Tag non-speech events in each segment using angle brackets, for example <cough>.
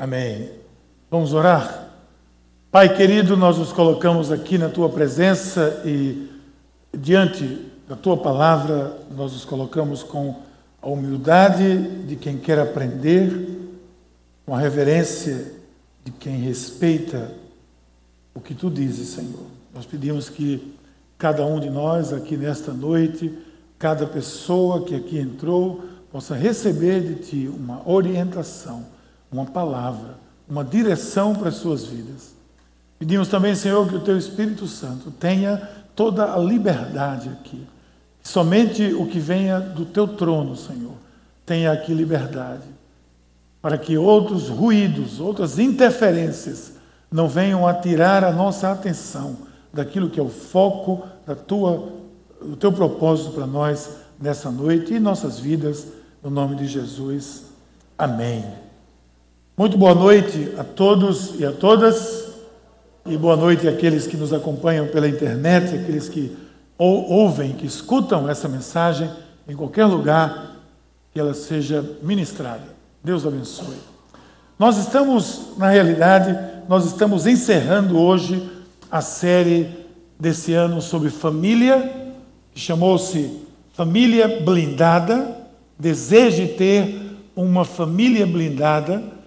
Amém. Vamos orar? Pai querido, nós nos colocamos aqui na tua presença e diante da tua palavra, nós nos colocamos com a humildade de quem quer aprender, com a reverência de quem respeita o que tu dizes, Senhor. Nós pedimos que cada um de nós aqui nesta noite, cada pessoa que aqui entrou, possa receber de ti uma orientação, uma palavra, uma direção para as suas vidas. Pedimos também, Senhor, que o teu Espírito Santo tenha toda a liberdade aqui. Somente o que venha do teu trono, Senhor, tenha aqui liberdade, para que outros ruídos, outras interferências não venham a tirar a nossa atenção daquilo que é o foco da tua, do teu propósito para nós nessa noite e nossas vidas, no nome de Jesus. Amém. Muito boa noite a todos e a todas, e boa noite àqueles que nos acompanham pela internet, aqueles que ouvem, que escutam essa mensagem em qualquer lugar que ela seja ministrada. Deus abençoe. Nós estamos, na realidade, nós estamos encerrando hoje a série desse ano sobre família, que chamou-se Família Blindada. Deseje ter uma família blindada.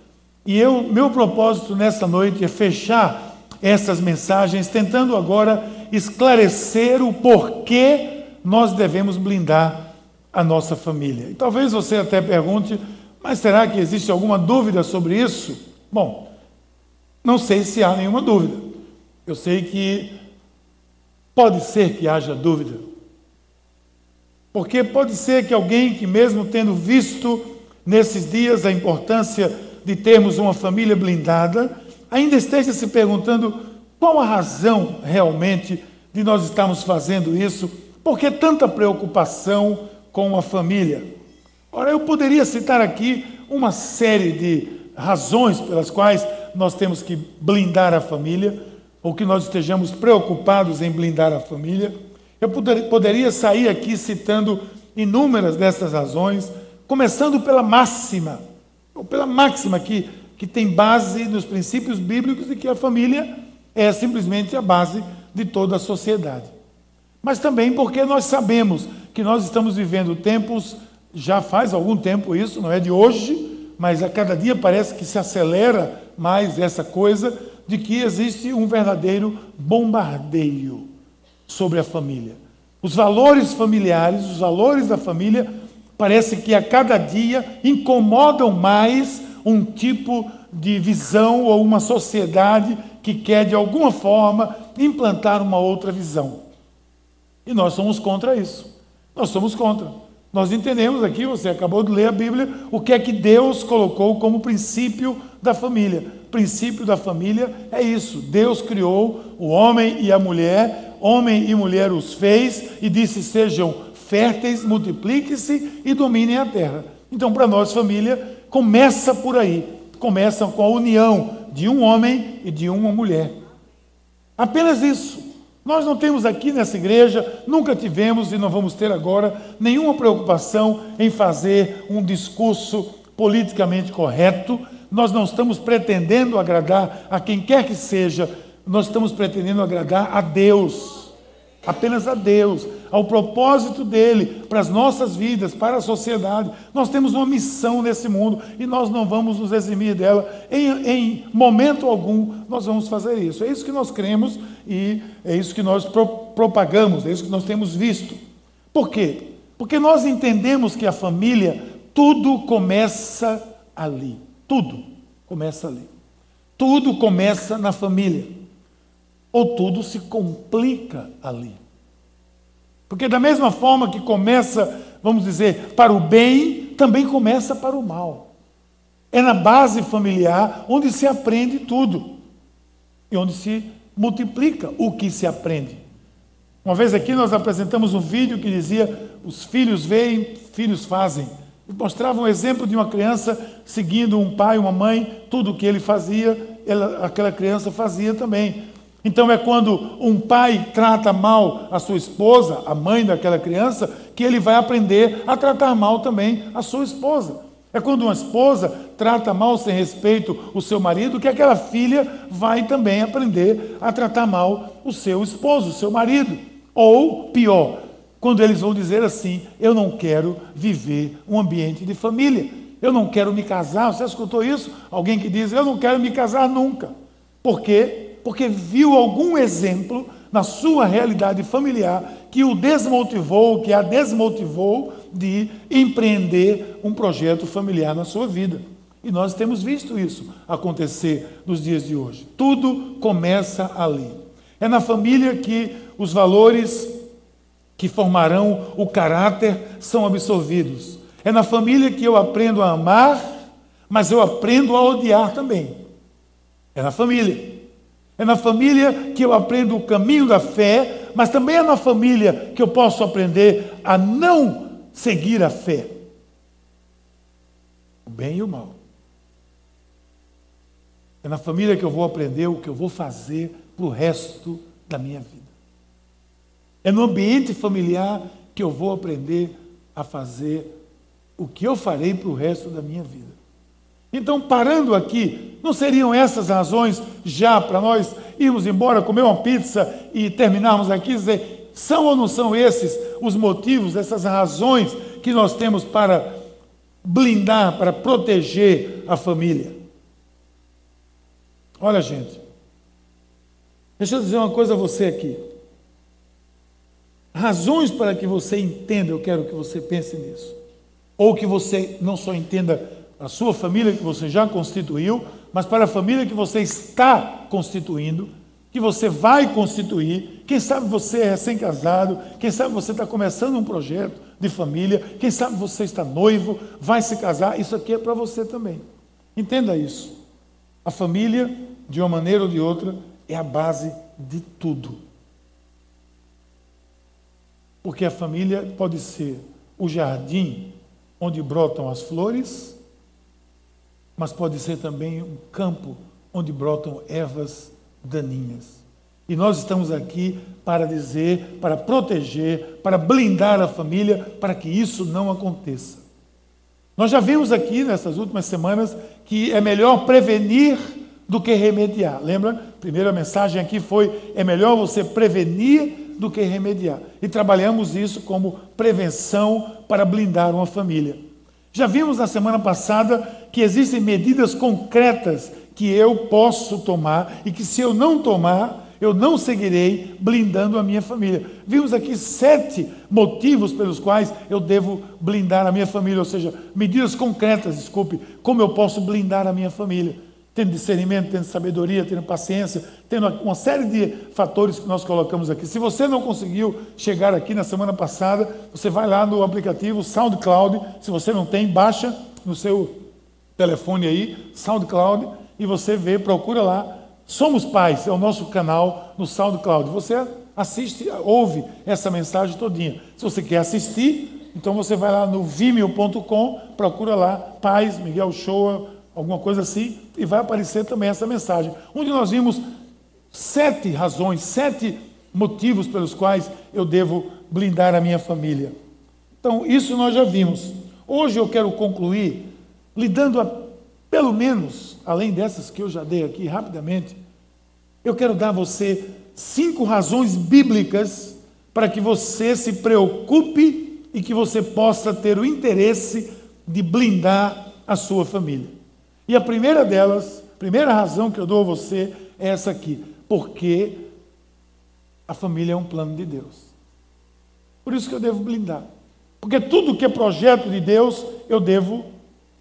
E eu, meu propósito nessa noite é fechar essas mensagens, tentando agora esclarecer o porquê nós devemos blindar a nossa família. E talvez você até pergunte, mas será que existe alguma dúvida sobre isso? Bom, não sei se há nenhuma dúvida. Eu sei que pode ser que haja dúvida. Porque pode ser que alguém que, mesmo tendo visto nesses dias a importância de termos uma família blindada, ainda esteja se perguntando qual a razão realmente de nós estarmos fazendo isso, por que tanta preocupação com a família? Ora, eu poderia citar aqui uma série de razões pelas quais nós temos que blindar a família, ou que nós estejamos preocupados em blindar a família. Eu poderia sair aqui citando inúmeras dessas razões, começando pela máxima, pela máxima que que tem base nos princípios bíblicos e que a família é simplesmente a base de toda a sociedade. Mas também porque nós sabemos que nós estamos vivendo tempos, já faz algum tempo isso, não é de hoje, mas a cada dia parece que se acelera mais essa coisa de que existe um verdadeiro bombardeio sobre a família. Os valores familiares, os valores da família, parece que a cada dia incomodam mais um tipo de visão ou uma sociedade que quer, de alguma forma, implantar uma outra visão. E nós somos contra isso. Nós somos contra. Nós entendemos aqui, você acabou de ler a Bíblia, o que é que Deus colocou como princípio da família. O princípio da família é isso. Deus criou o homem e a mulher, homem e mulher os fez e disse: sejam férteis, multipliquem-se e dominem a terra. Então, para nós, família começa por aí. Começa com a união de um homem e de uma mulher. Apenas isso. Nós não temos aqui nessa igreja, nunca tivemos e não vamos ter agora nenhuma preocupação em fazer um discurso politicamente correto. Nós não estamos pretendendo agradar a quem quer que seja, nós estamos pretendendo agradar a Deus apenas a Deus, ao propósito dele para as nossas vidas, para a sociedade. Nós temos uma missão nesse mundo e nós não vamos nos eximir dela. Em, em momento algum, nós vamos fazer isso. É isso que nós cremos e é isso que nós pro, propagamos, é isso que nós temos visto. Por quê? Porque nós entendemos que a família, tudo começa ali. Tudo começa ali. Tudo começa na família ou tudo se complica ali. Porque, da mesma forma que começa, vamos dizer, para o bem, também começa para o mal. É na base familiar onde se aprende tudo e onde se multiplica o que se aprende. Uma vez aqui nós apresentamos um vídeo que dizia: os filhos veem, filhos fazem. E mostrava um exemplo de uma criança seguindo um pai, uma mãe, tudo o que ele fazia, ela, aquela criança fazia também. Então é quando um pai trata mal a sua esposa, a mãe daquela criança, que ele vai aprender a tratar mal também a sua esposa. É quando uma esposa trata mal sem respeito o seu marido, que aquela filha vai também aprender a tratar mal o seu esposo, o seu marido. Ou, pior, quando eles vão dizer assim: Eu não quero viver um ambiente de família, eu não quero me casar. Você escutou isso? Alguém que diz: Eu não quero me casar nunca. Por quê? Porque viu algum exemplo na sua realidade familiar que o desmotivou, que a desmotivou de empreender um projeto familiar na sua vida. E nós temos visto isso acontecer nos dias de hoje. Tudo começa ali. É na família que os valores que formarão o caráter são absorvidos. É na família que eu aprendo a amar, mas eu aprendo a odiar também. É na família. É na família que eu aprendo o caminho da fé, mas também é na família que eu posso aprender a não seguir a fé. O bem e o mal. É na família que eu vou aprender o que eu vou fazer para o resto da minha vida. É no ambiente familiar que eu vou aprender a fazer o que eu farei para o resto da minha vida. Então, parando aqui, não seriam essas razões já para nós irmos embora, comer uma pizza e terminarmos aqui? Dizer, são ou não são esses os motivos, essas razões que nós temos para blindar, para proteger a família? Olha, gente, deixa eu dizer uma coisa a você aqui. Razões para que você entenda, eu quero que você pense nisso. Ou que você não só entenda a sua família que você já constituiu, mas para a família que você está constituindo, que você vai constituir. Quem sabe você é recém-casado, quem sabe você está começando um projeto de família, quem sabe você está noivo, vai se casar, isso aqui é para você também. Entenda isso. A família, de uma maneira ou de outra, é a base de tudo. Porque a família pode ser o jardim onde brotam as flores, mas pode ser também um campo onde brotam ervas daninhas. E nós estamos aqui para dizer, para proteger, para blindar a família, para que isso não aconteça. Nós já vimos aqui nessas últimas semanas que é melhor prevenir do que remediar. Lembra? A primeira mensagem aqui foi: é melhor você prevenir do que remediar. E trabalhamos isso como prevenção para blindar uma família. Já vimos na semana passada que existem medidas concretas que eu posso tomar e que se eu não tomar, eu não seguirei blindando a minha família. Vimos aqui sete motivos pelos quais eu devo blindar a minha família, ou seja, medidas concretas, desculpe, como eu posso blindar a minha família. Tendo discernimento, tendo sabedoria, tendo paciência, tendo uma série de fatores que nós colocamos aqui. Se você não conseguiu chegar aqui na semana passada, você vai lá no aplicativo SoundCloud. Se você não tem, baixa no seu telefone aí, SoundCloud, e você vê, procura lá. Somos Pais, é o nosso canal no SoundCloud. Você assiste, ouve essa mensagem todinha. Se você quer assistir, então você vai lá no vimeo.com, procura lá, Pais, Miguel Shoa, alguma coisa assim, e vai aparecer também essa mensagem. Onde nós vimos sete razões, sete motivos pelos quais eu devo blindar a minha família. Então, isso nós já vimos. Hoje eu quero concluir lidando a, pelo menos, além dessas que eu já dei aqui rapidamente, eu quero dar a você cinco razões bíblicas para que você se preocupe e que você possa ter o interesse de blindar a sua família. E a primeira delas, a primeira razão que eu dou a você é essa aqui, porque a família é um plano de Deus. Por isso que eu devo blindar. Porque tudo que é projeto de Deus, eu devo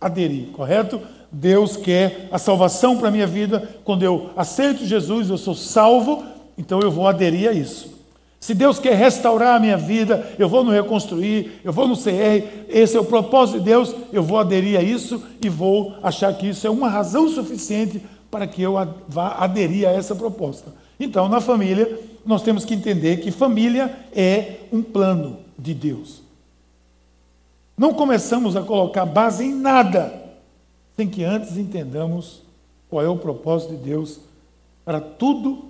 aderir, correto? Deus quer a salvação para a minha vida. Quando eu aceito Jesus, eu sou salvo, então eu vou aderir a isso. Se Deus quer restaurar a minha vida, eu vou no reconstruir, eu vou no CR, esse é o propósito de Deus, eu vou aderir a isso e vou achar que isso é uma razão suficiente para que eu vá aderir a essa proposta. Então, na família, nós temos que entender que família é um plano de Deus. Não começamos a colocar base em nada sem que antes entendamos qual é o propósito de Deus para tudo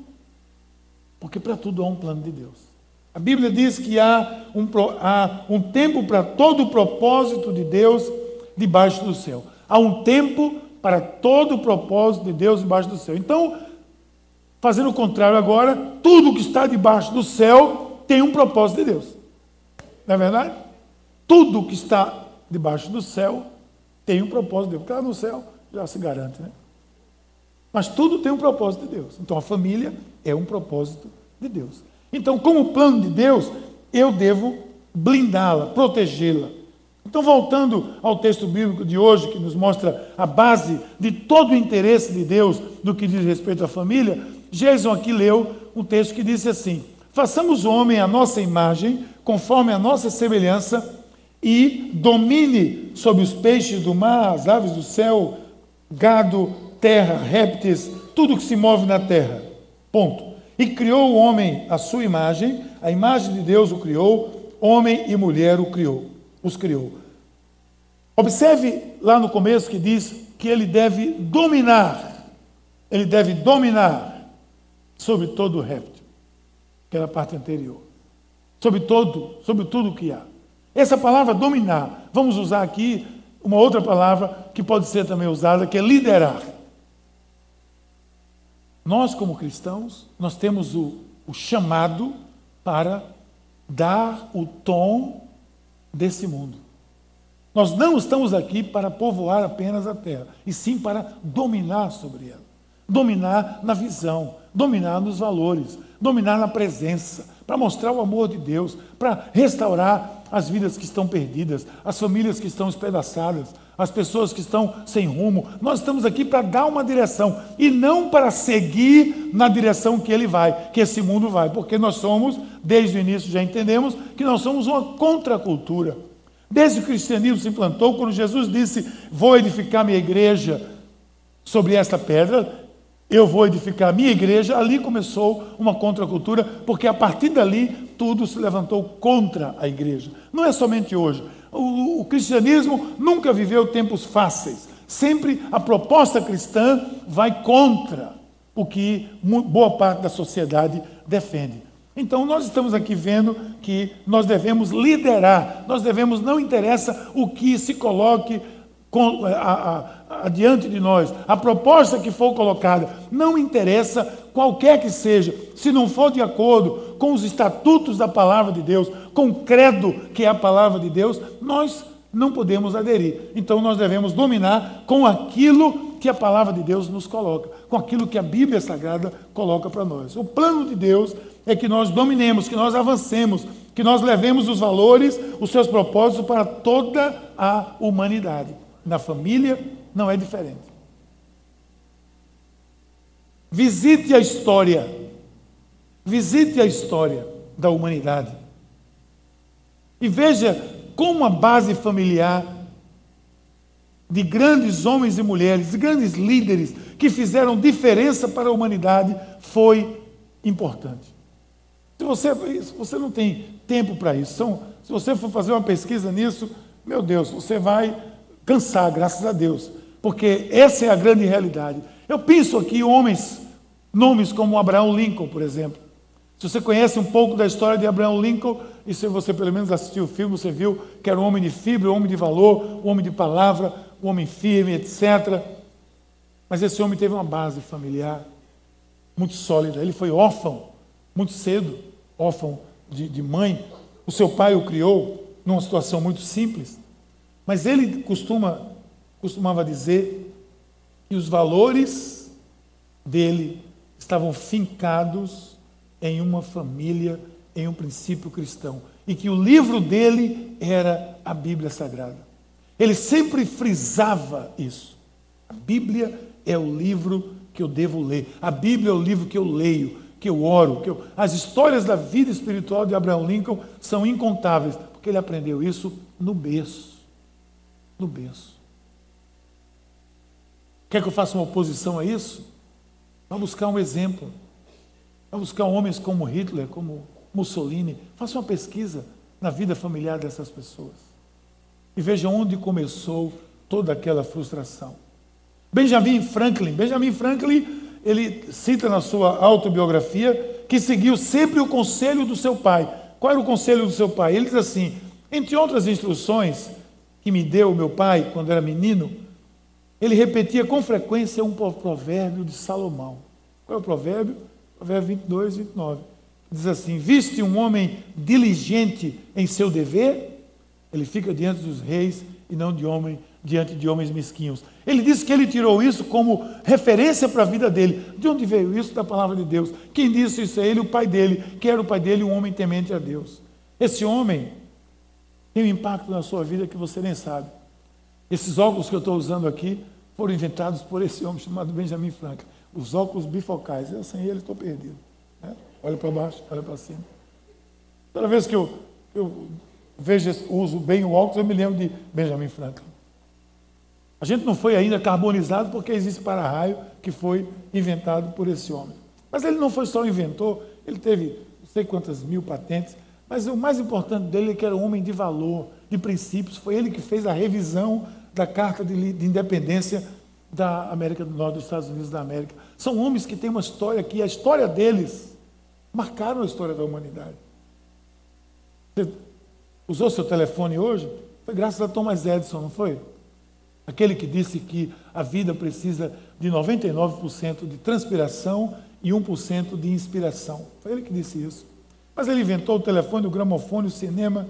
porque para tudo há um plano de Deus. A Bíblia diz que há um, há um tempo para todo o propósito de Deus, debaixo do céu. Há um tempo para todo o propósito de Deus debaixo do céu. Então, fazendo o contrário agora, tudo que está debaixo do céu tem um propósito de Deus. Não é verdade? Tudo que está debaixo do céu tem um propósito de Deus. Lá no céu já se garante, né? Mas tudo tem um propósito de Deus. Então a família é um propósito de Deus. Então, como plano de Deus, eu devo blindá-la, protegê-la. Então, voltando ao texto bíblico de hoje, que nos mostra a base de todo o interesse de Deus no que diz respeito à família, Jason aqui leu um texto que disse assim: Façamos o homem à nossa imagem, conforme a nossa semelhança, e domine sobre os peixes do mar, as aves do céu, gado, terra, répteis, tudo que se move na terra. Ponto. E criou o homem à sua imagem, a imagem de Deus o criou, homem e mulher o criou, os criou. Observe lá no começo que diz que ele deve dominar, ele deve dominar sobre todo o réptil, que era a parte anterior, sobre todo, sobre tudo que há. Essa palavra dominar, vamos usar aqui uma outra palavra que pode ser também usada, que é liderar. Nós, como cristãos, nós temos o, o chamado para dar o tom desse mundo. Nós não estamos aqui para povoar apenas a terra, e sim para dominar sobre ela. Dominar na visão, dominar nos valores, dominar na presença, para mostrar o amor de Deus, para restaurar as vidas que estão perdidas, as famílias que estão espedaçadas, as pessoas que estão sem rumo. Nós estamos aqui para dar uma direção e não para seguir na direção que ele vai, que esse mundo vai, porque nós somos, desde o início já entendemos, que nós somos uma contracultura. Desde que o cristianismo se implantou, quando Jesus disse: Vou edificar minha igreja sobre esta pedra, eu vou edificar a minha igreja, ali começou uma contracultura, porque a partir dali tudo se levantou contra a igreja. Não é somente hoje. O, o cristianismo nunca viveu tempos fáceis. Sempre a proposta cristã vai contra o que boa parte da sociedade defende. Então, nós estamos aqui vendo que nós devemos liderar, nós devemos, não interessa o que se coloque com, a, a, adiante de nós, a proposta que for colocada, não interessa qualquer que seja, se não for de acordo com os estatutos da palavra de Deus, com o credo que é a palavra de Deus, nós não podemos aderir. Então nós devemos dominar com aquilo que a palavra de Deus nos coloca, com aquilo que a Bíblia Sagrada coloca para nós. O plano de Deus é que nós dominemos, que nós avancemos, que nós levemos os valores, os seus propósitos para toda a humanidade. Na família não é diferente. Visite a história. Visite a história da humanidade. E veja como a base familiar de grandes homens e mulheres, de grandes líderes que fizeram diferença para a humanidade foi importante. Se você, você não tem tempo para isso, se você for fazer uma pesquisa nisso, meu Deus, você vai cansar, graças a Deus, porque essa é a grande realidade. Eu penso aqui homens Nomes como Abraão Lincoln, por exemplo. Se você conhece um pouco da história de Abraão Lincoln, e se você pelo menos assistiu o filme, você viu que era um homem de fibra, um homem de valor, um homem de palavra, um homem firme, etc. Mas esse homem teve uma base familiar muito sólida. Ele foi órfão muito cedo, órfão de, de mãe. O seu pai o criou numa situação muito simples. Mas ele costuma, costumava dizer que os valores dele estavam fincados em uma família, em um princípio cristão. E que o livro dele era a Bíblia Sagrada. Ele sempre frisava isso. A Bíblia é o livro que eu devo ler. A Bíblia é o livro que eu leio, que eu oro. Que eu... As histórias da vida espiritual de Abraão Lincoln são incontáveis, porque ele aprendeu isso no berço. No berço. Quer que eu faça uma oposição a isso? Vá buscar um exemplo. Vá buscar homens como Hitler, como Mussolini. Faça uma pesquisa na vida familiar dessas pessoas. E veja onde começou toda aquela frustração. Benjamin Franklin. Benjamin Franklin, ele cita na sua autobiografia que seguiu sempre o conselho do seu pai. Qual era o conselho do seu pai? Ele diz assim: entre outras instruções, que me deu meu pai quando era menino, ele repetia com frequência um provérbio de Salomão. Qual é o provérbio? Provérbio 22, 29. Diz assim: Viste um homem diligente em seu dever, ele fica diante dos reis e não de homem diante de homens mesquinhos. Ele disse que ele tirou isso como referência para a vida dele. De onde veio isso? Da palavra de Deus. Quem disse isso é ele, o pai dele, que era o pai dele, um homem temente a Deus. Esse homem tem um impacto na sua vida que você nem sabe. Esses óculos que eu estou usando aqui foram inventados por esse homem chamado Benjamin Franklin. Os óculos bifocais. Eu sem ele estou perdido. Né? Olha para baixo, olha para cima. Toda vez que eu, eu vejo, uso bem o óculos, eu me lembro de Benjamin Franklin. A gente não foi ainda carbonizado porque existe para-raio que foi inventado por esse homem. Mas ele não foi só inventor, ele teve não sei quantas mil patentes, mas o mais importante dele é que era um homem de valor, de princípios. Foi ele que fez a revisão da Carta de, de Independência da América do Norte, dos Estados Unidos da América. São homens que têm uma história que a história deles marcaram a história da humanidade. Você usou seu telefone hoje? Foi graças a Thomas Edison, não foi? Aquele que disse que a vida precisa de 99% de transpiração e 1% de inspiração. Foi ele que disse isso. Mas ele inventou o telefone, o gramofone, o cinema,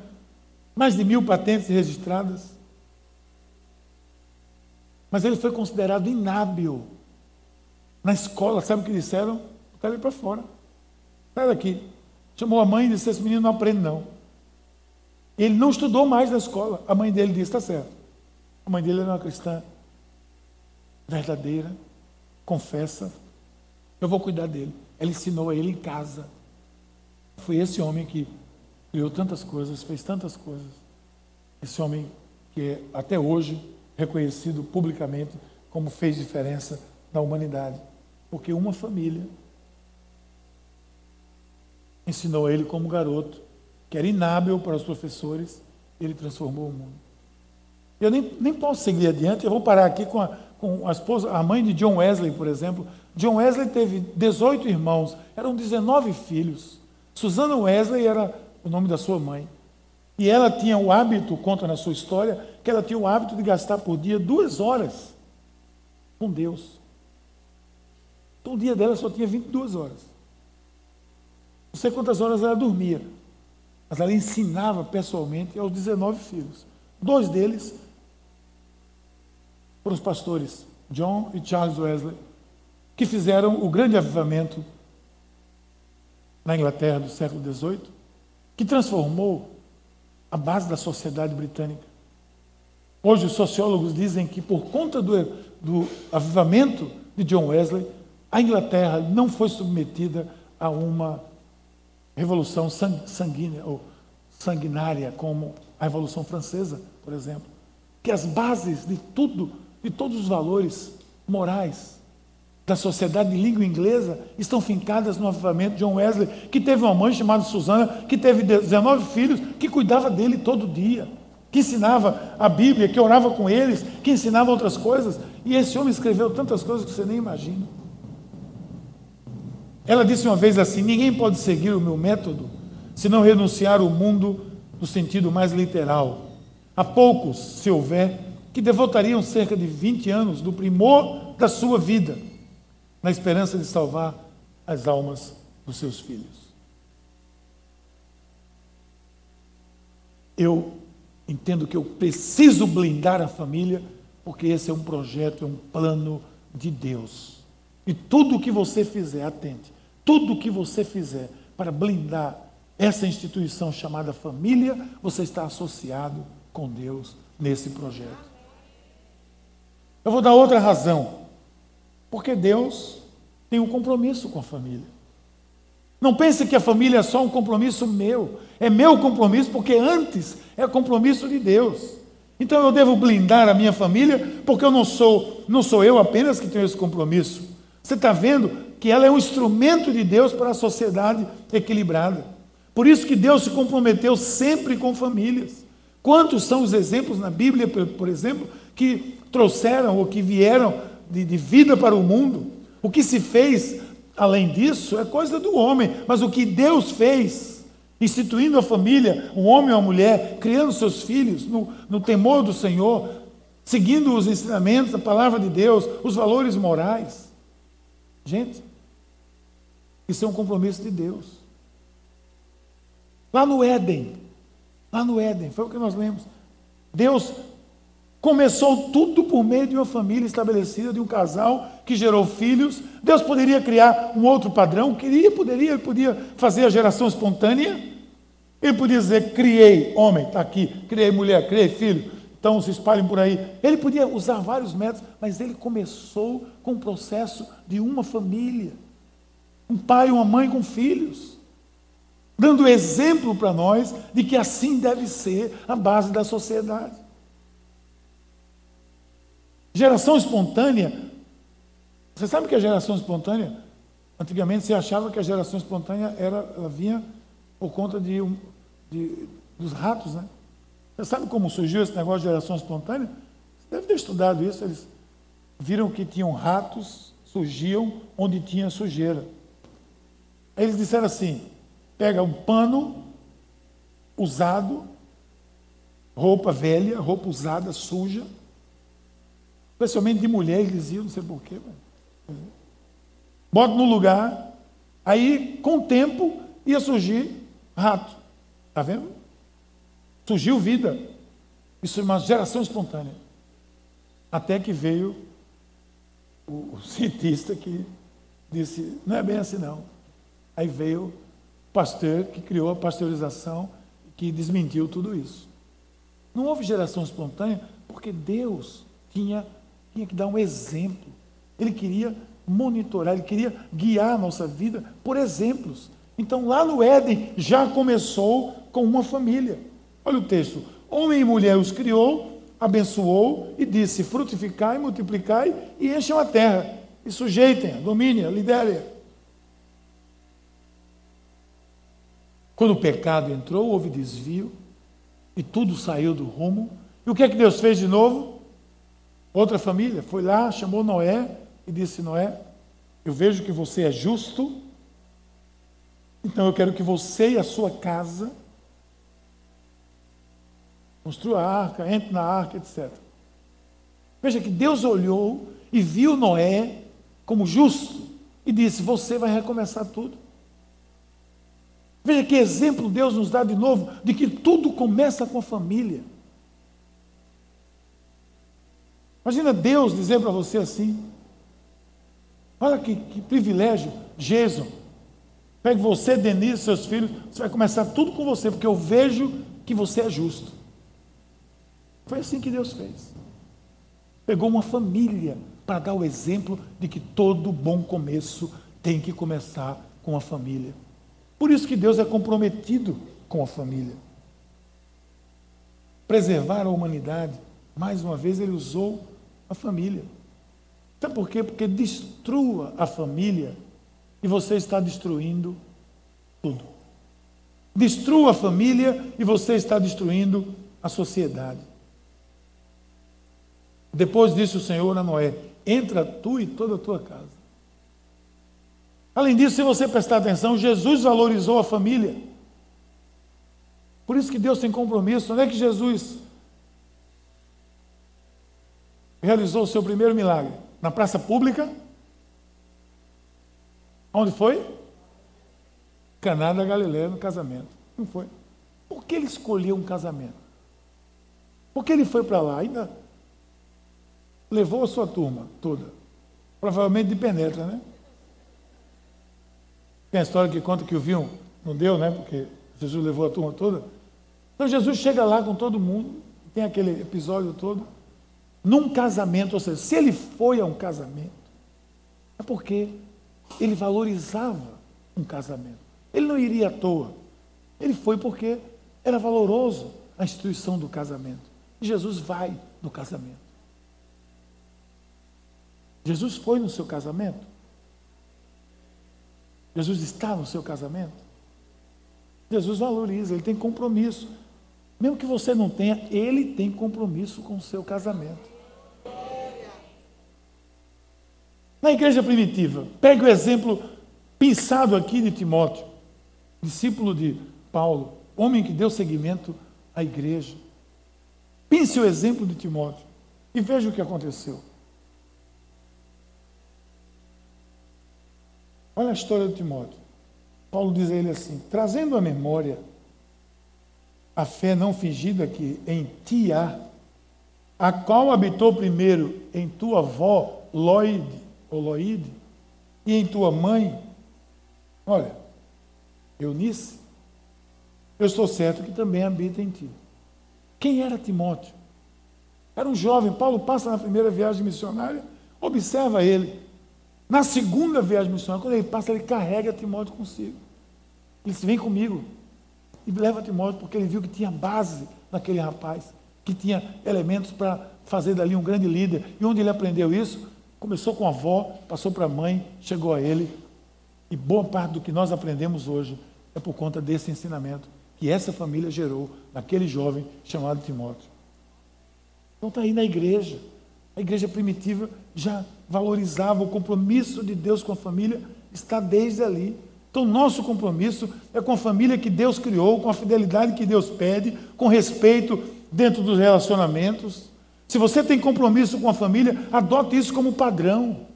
mais de mil patentes registradas. Mas ele foi considerado inábil. Na escola, sabe o que disseram? Botar ele para fora. Sai daqui. Chamou a mãe e disse: Esse menino não aprende, não. Ele não estudou mais na escola. A mãe dele disse: Está certo. A mãe dele era uma cristã verdadeira, confessa. Eu vou cuidar dele. Ela ensinou a ele em casa. Foi esse homem que criou tantas coisas, fez tantas coisas. Esse homem que é até hoje reconhecido publicamente como fez diferença na humanidade. Porque uma família ensinou ele como garoto, que era inábil para os professores, ele transformou o mundo. Eu nem, nem posso seguir adiante, eu vou parar aqui com a, com a esposa, a mãe de John Wesley, por exemplo. John Wesley teve 18 irmãos, eram 19 filhos. Susana Wesley era o nome da sua mãe. E ela tinha o hábito, conta na sua história, que ela tinha o hábito de gastar por dia duas horas com Deus. Então o dia dela só tinha 22 horas. Não sei quantas horas ela dormia, mas ela ensinava pessoalmente aos 19 filhos. Dois deles para os pastores John e Charles Wesley, que fizeram o grande avivamento na Inglaterra do século XVIII, que transformou a base da sociedade britânica. Hoje os sociólogos dizem que por conta do, do avivamento de John Wesley, a Inglaterra não foi submetida a uma revolução sanguínea ou sanguinária como a Revolução Francesa, por exemplo, que as bases de tudo de todos os valores morais da sociedade de língua inglesa estão fincadas no avivamento John Wesley, que teve uma mãe chamada Susana, que teve 19 filhos, que cuidava dele todo dia, que ensinava a Bíblia, que orava com eles, que ensinava outras coisas. E esse homem escreveu tantas coisas que você nem imagina. Ela disse uma vez assim: ninguém pode seguir o meu método se não renunciar ao mundo no sentido mais literal. Há poucos, se houver, que devotariam cerca de 20 anos do primor da sua vida na esperança de salvar as almas dos seus filhos. Eu entendo que eu preciso blindar a família, porque esse é um projeto, é um plano de Deus. E tudo o que você fizer, atente, tudo o que você fizer para blindar essa instituição chamada família, você está associado com Deus nesse projeto. Eu vou dar outra razão. Porque Deus tem um compromisso com a família. Não pense que a família é só um compromisso meu. É meu compromisso porque antes é compromisso de Deus. Então eu devo blindar a minha família porque eu não sou, não sou eu apenas que tenho esse compromisso. Você está vendo que ela é um instrumento de Deus para a sociedade equilibrada. Por isso que Deus se comprometeu sempre com famílias. Quantos são os exemplos na Bíblia, por exemplo, que trouxeram ou que vieram de, de vida para o mundo. O que se fez além disso é coisa do homem, mas o que Deus fez instituindo a família, um homem e uma mulher, criando seus filhos no, no temor do Senhor, seguindo os ensinamentos, a palavra de Deus, os valores morais. Gente, isso é um compromisso de Deus. Lá no Éden, lá no Éden, foi o que nós lemos. Deus começou tudo por meio de uma família estabelecida, de um casal que gerou filhos. Deus poderia criar um outro padrão, queria, poderia, ele podia fazer a geração espontânea. Ele podia dizer: criei homem, está aqui, criei mulher, criei filho, então se espalhem por aí. Ele podia usar vários métodos, mas ele começou com o processo de uma família. Um pai e uma mãe com filhos. Dando exemplo para nós de que assim deve ser a base da sociedade. Geração espontânea. Você sabe que é geração espontânea? Antigamente se achava que a geração espontânea era, ela vinha por conta de, de dos ratos, né? Você sabe como surgiu esse negócio de geração espontânea? Você deve ter estudado isso. Eles viram que tinham ratos, surgiam onde tinha sujeira. Aí eles disseram assim: pega um pano usado, roupa velha, roupa usada, suja, especialmente de mulher, eles diziam, não sei porquê. Bota no lugar, aí com o tempo ia surgir rato. Está vendo? Surgiu vida. Isso é uma geração espontânea. Até que veio o, <laughs> cientista que disse: não é bem assim não. Aí veio o pastor que criou a pasteurização, que desmentiu tudo isso. Não houve geração espontânea porque Deus tinha, tinha que dar um exemplo. Ele queria monitorar, ele queria guiar a nossa vida por exemplos. Então, lá no Éden, já começou com uma família. Olha o texto: Homem e mulher os criou, abençoou e disse: Frutificai, multiplicai e encham a terra, e sujeitem, dominem, liderem. Quando o pecado entrou, houve desvio e tudo saiu do rumo. E o que é que Deus fez de novo? Outra família foi lá, chamou Noé e disse: Noé, eu vejo que você é justo, então eu quero que você e a sua casa Construa a arca, entre na arca, etc. Veja que Deus olhou e viu Noé como justo e disse: Você vai recomeçar tudo. Veja que exemplo Deus nos dá de novo de que tudo começa com a família. Imagina Deus dizer para você assim: Olha que, que privilégio, Jason. Pegue você, Denise, seus filhos, você vai começar tudo com você, porque eu vejo que você é justo. Foi assim que Deus fez. Pegou uma família para dar o exemplo de que todo bom começo tem que começar com a família. Por isso que Deus é comprometido com a família. Preservar a humanidade, mais uma vez, ele usou a família. Sabe por quê? Porque destrua a família e você está destruindo tudo. Destrua a família e você está destruindo a sociedade. Depois disse o Senhor a Noé: Entra tu e toda a tua casa. Além disso, se você prestar atenção, Jesus valorizou a família. Por isso que Deus tem compromisso. Onde é que Jesus realizou o seu primeiro milagre? Na praça pública? Onde foi? Caná da Galileia, no casamento. Não foi. Por que ele escolheu um casamento? Por que ele foi para lá? Ainda levou a sua turma toda. Provavelmente de penetra, né? Tem a história que conta que o vinho não deu, né? Porque Jesus levou a turma toda. Então Jesus chega lá com todo mundo, tem aquele episódio todo, num casamento, ou seja, se ele foi a um casamento, é porque ele valorizava um casamento. Ele não iria à toa. Ele foi porque era valoroso a instituição do casamento. Jesus vai no casamento. Jesus foi no seu casamento? Jesus está no seu casamento? Jesus valoriza, ele tem compromisso. Mesmo que você não tenha, ele tem compromisso com o seu casamento. Na igreja primitiva, pegue o exemplo pensado aqui de Timóteo, discípulo de Paulo, homem que deu seguimento à igreja. Pense o exemplo de Timóteo e veja o que aconteceu. Olha a história de Timóteo. Paulo diz a ele assim: trazendo à memória a fé não fingida que em ti há, a qual habitou primeiro em tua avó Loide, ou Loide, e em tua mãe, olha, Eunice, eu estou certo que também habita em ti. Quem era Timóteo? Era um jovem, Paulo passa na primeira viagem missionária, observa ele. Na segunda viagem missionária, quando ele passa, ele carrega Timóteo consigo. Ele disse: Vem comigo. E leva Timóteo, porque ele viu que tinha base naquele rapaz, que tinha elementos para fazer dali um grande líder. E onde ele aprendeu isso? Começou com a avó, passou para a mãe, chegou a ele. E boa parte do que nós aprendemos hoje é por conta desse ensinamento que essa família gerou naquele jovem chamado Timóteo. Então está aí na igreja. A igreja primitiva já valorizava o compromisso de Deus com a família, está desde ali. Então, nosso compromisso é com a família que Deus criou, com a fidelidade que Deus pede, com respeito dentro dos relacionamentos. Se você tem compromisso com a família, adote isso como padrão.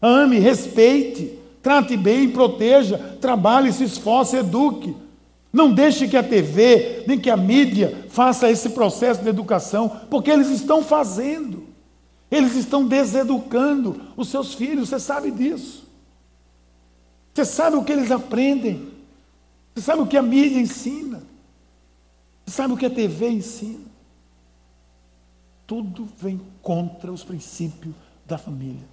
Ame, respeite, trate bem, proteja, trabalhe, se esforce, eduque. Não deixe que a TV, nem que a mídia faça esse processo de educação, porque eles estão fazendo. Eles estão deseducando os seus filhos, você sabe disso. Você sabe o que eles aprendem. Você sabe o que a mídia ensina. Você sabe o que a TV ensina. Tudo vem contra os princípios da família.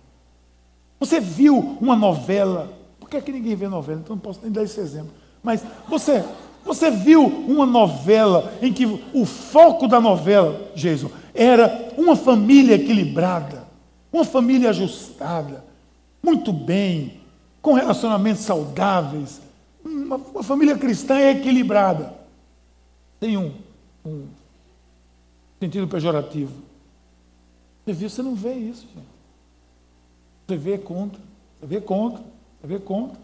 Você viu uma novela? Por que, é que ninguém vê novela? Então não posso nem dar esse exemplo. Mas você você viu uma novela em que o foco da novela, Jesus, era uma família equilibrada, uma família ajustada, muito bem, com relacionamentos saudáveis. Uma, uma família cristã é equilibrada. Tem um, um sentido pejorativo. Você você não vê isso, gente. Você vê contra, você vê contra, você vê contra.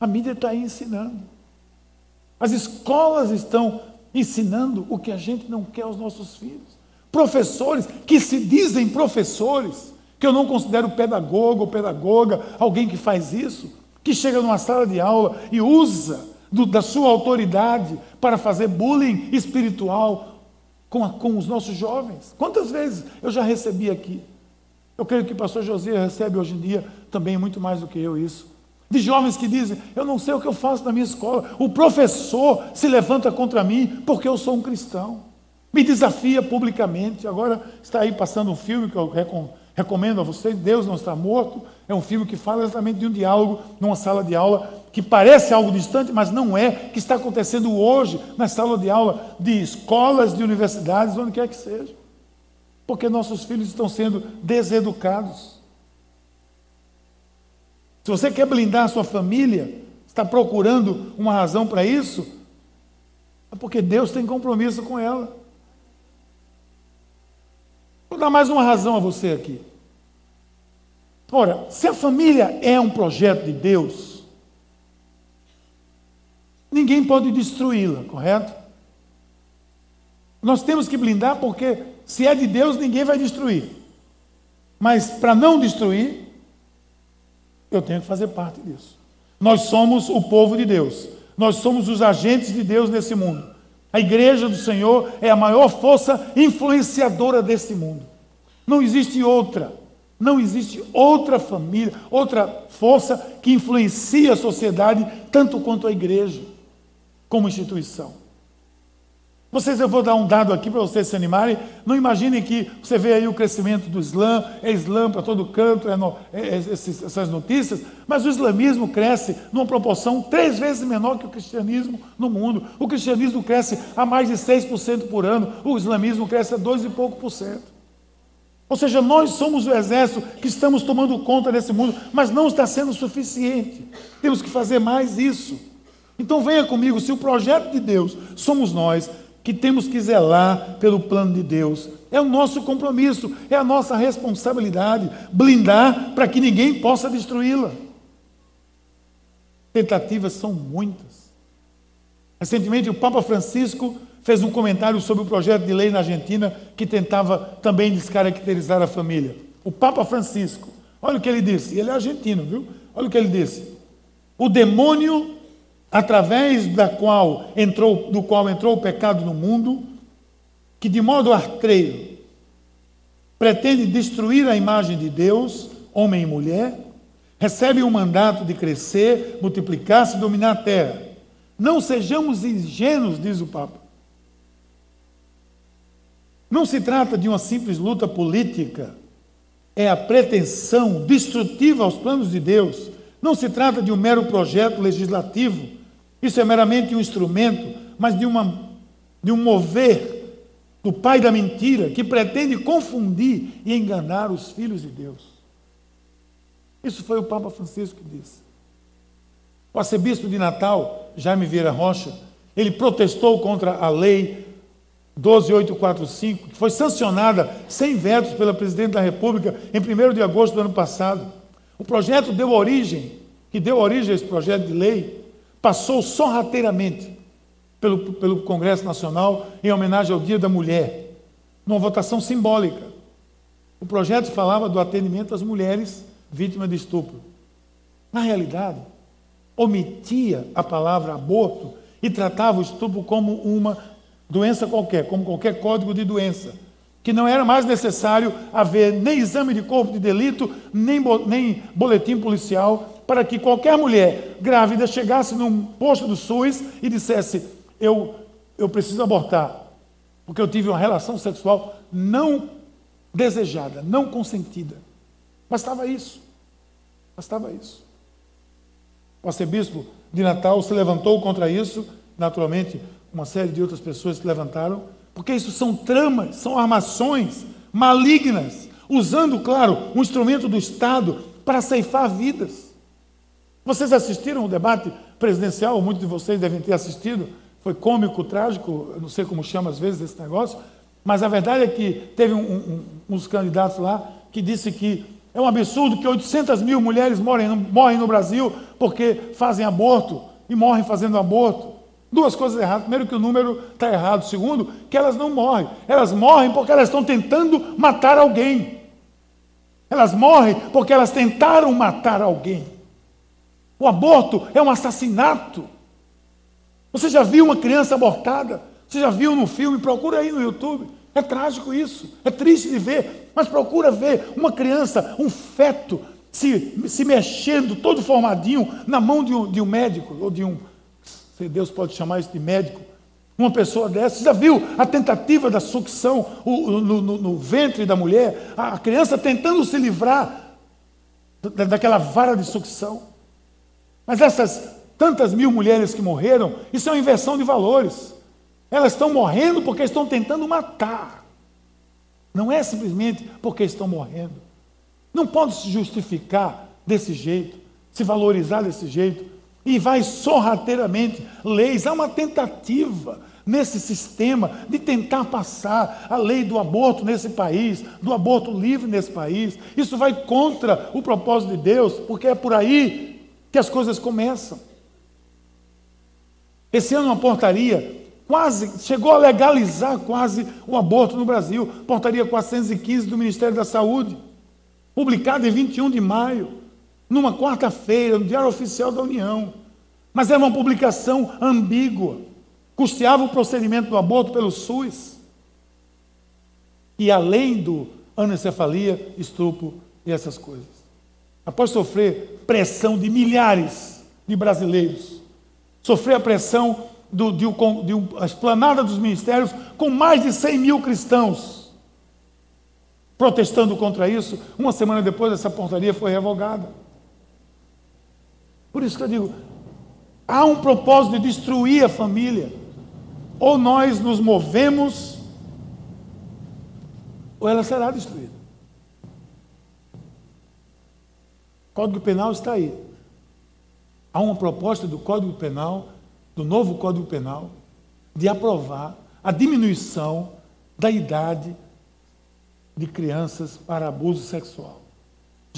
A mídia está aí ensinando. As escolas estão ensinando o que a gente não quer aos nossos filhos. Professores que se dizem professores, que eu não considero pedagogo ou pedagoga, alguém que faz isso, que chega numa sala de aula e usa do, da sua autoridade para fazer bullying espiritual com, a, com os nossos jovens. Quantas vezes eu já recebi aqui? Eu creio que o pastor José recebe hoje em dia também muito mais do que eu isso de jovens que dizem: Eu não sei o que eu faço na minha escola. O professor se levanta contra mim porque eu sou um cristão. Me desafia publicamente. Agora está aí passando um filme que eu recomendo a vocês: Deus não está morto. É um filme que fala exatamente de um diálogo numa sala de aula que parece algo distante, mas não é, que está acontecendo hoje na sala de aula de escolas, de universidades, onde quer que seja. Porque nossos filhos estão sendo deseducados. Se você quer blindar a sua família, está procurando uma razão para isso, é porque Deus tem compromisso com ela. Vou dar mais uma razão a você aqui. Ora, se a família é um projeto de Deus, ninguém pode destruí-la, correto? Nós temos que blindar porque se é de Deus, ninguém vai destruir. Mas para não destruir, eu tenho que fazer parte disso. Nós somos o povo de Deus. Nós somos os agentes de Deus nesse mundo. A igreja do Senhor é a maior força influenciadora desse mundo. Não existe outra. Não existe outra família, outra força que influencia a sociedade tanto quanto a igreja, como instituição. Vocês, eu vou dar um dado aqui para vocês se animarem. Não imaginem que você vê aí o crescimento do Islã, é Islã para todo canto, é no, é, é, essas notícias, mas o islamismo cresce numa proporção três vezes menor que o cristianismo no mundo. O cristianismo cresce a mais de 6% por ano, o islamismo cresce a 2 e pouco por cento. Ou seja, nós somos o exército que estamos tomando conta desse mundo, mas não está sendo suficiente. Temos que fazer mais isso. Então venha comigo, se o projeto de Deus somos nós, que temos que zelar pelo plano de Deus. É o nosso compromisso, é a nossa responsabilidade blindar para que ninguém possa destruí-la. Tentativas são muitas. Recentemente, o Papa Francisco fez um comentário sobre o projeto de lei na Argentina que tentava também descaracterizar a família. O Papa Francisco, olha o que ele disse, ele é argentino, viu? Olha o que ele disse. O demônio, através da qual entrou, do qual entrou o pecado no mundo, que de modo artreiro pretende destruir a imagem de Deus, homem e mulher, recebe o mandato de crescer, multiplicar-se e dominar a terra. Não sejamos ingênuos, diz o Papa. Não se trata de uma simples luta política, é a pretensão destrutiva aos planos de Deus. Não se trata de um mero projeto legislativo, isso é meramente um instrumento, mas de, uma, de um mover do pai da mentira que pretende confundir e enganar os filhos de Deus. Isso foi o Papa Francisco que disse. O arcebispo de Natal, Jaime Vieira Rocha, ele protestou contra a lei 12845, que foi sancionada sem vetos pela presidente da República em 1 de agosto do ano passado. O projeto deu origem, que deu origem a esse projeto de lei, passou sorrateiramente pelo, pelo Congresso Nacional em homenagem ao Dia da Mulher, numa votação simbólica. O projeto falava do atendimento às mulheres vítimas de estupro. Na realidade, omitia a palavra aborto e tratava o estupro como uma doença qualquer, como qualquer código de doença, que não era mais necessário haver nem exame de corpo de delito, nem, nem boletim policial, para que qualquer mulher grávida chegasse num posto do SUS e dissesse: Eu, eu preciso abortar, porque eu tive uma relação sexual não desejada, não consentida. Bastava isso. Bastava isso. O arcebispo de Natal se levantou contra isso, naturalmente, uma série de outras pessoas se levantaram, porque isso são tramas, são armações malignas, usando, claro, um instrumento do Estado para ceifar vidas. Vocês assistiram o debate presidencial, muitos de vocês devem ter assistido, foi cômico, trágico, não sei como chama às vezes esse negócio, mas a verdade é que teve um, um, uns candidatos lá que disse que é um absurdo que 800 mil mulheres morrem, morrem no Brasil porque fazem aborto e morrem fazendo aborto. Duas coisas erradas. Primeiro, que o número está errado. Segundo, que elas não morrem. Elas morrem porque elas estão tentando matar alguém. Elas morrem porque elas tentaram matar alguém. O aborto é um assassinato. Você já viu uma criança abortada? Você já viu no filme? Procura aí no YouTube. É trágico isso. É triste de ver. Mas procura ver uma criança, um feto, se, se mexendo, todo formadinho, na mão de um, de um médico, ou de um. Deus pode chamar isso de médico. Uma pessoa dessa, já viu a tentativa da sucção no, no, no, ventre da mulher? A criança tentando se livrar da, daquela vara de sucção. Mas essas tantas mil mulheres que morreram, isso é uma inversão de valores. Elas estão morrendo porque estão tentando matar. Não é simplesmente porque estão morrendo. Não pode se justificar desse jeito, se valorizar desse jeito. E vai sorrateiramente leis. Há uma tentativa nesse sistema de tentar passar a lei do aborto nesse país, do aborto livre nesse país. Isso vai contra o propósito de Deus, porque é por aí que as coisas começam. Esse ano, uma portaria quase, chegou a legalizar quase o aborto no Brasil. Portaria 415 do Ministério da Saúde, publicada em 21 de maio, numa quarta-feira, no Diário Oficial da União. Mas era uma publicação ambígua. Custeava o procedimento do aborto pelo SUS. E além do anencefalia, estupro e essas coisas. Após sofrer pressão de milhares de brasileiros, sofrer a pressão do, de, de uma esplanada dos ministérios com mais de 100 mil cristãos protestando contra isso. Uma semana depois, essa portaria foi revogada. Por isso que eu digo: há um propósito de destruir a família. Ou nós nos movemos, ou ela será destruída. O Código Penal está aí. Há uma proposta do Código Penal do novo Código Penal de aprovar a diminuição da idade de crianças para abuso sexual.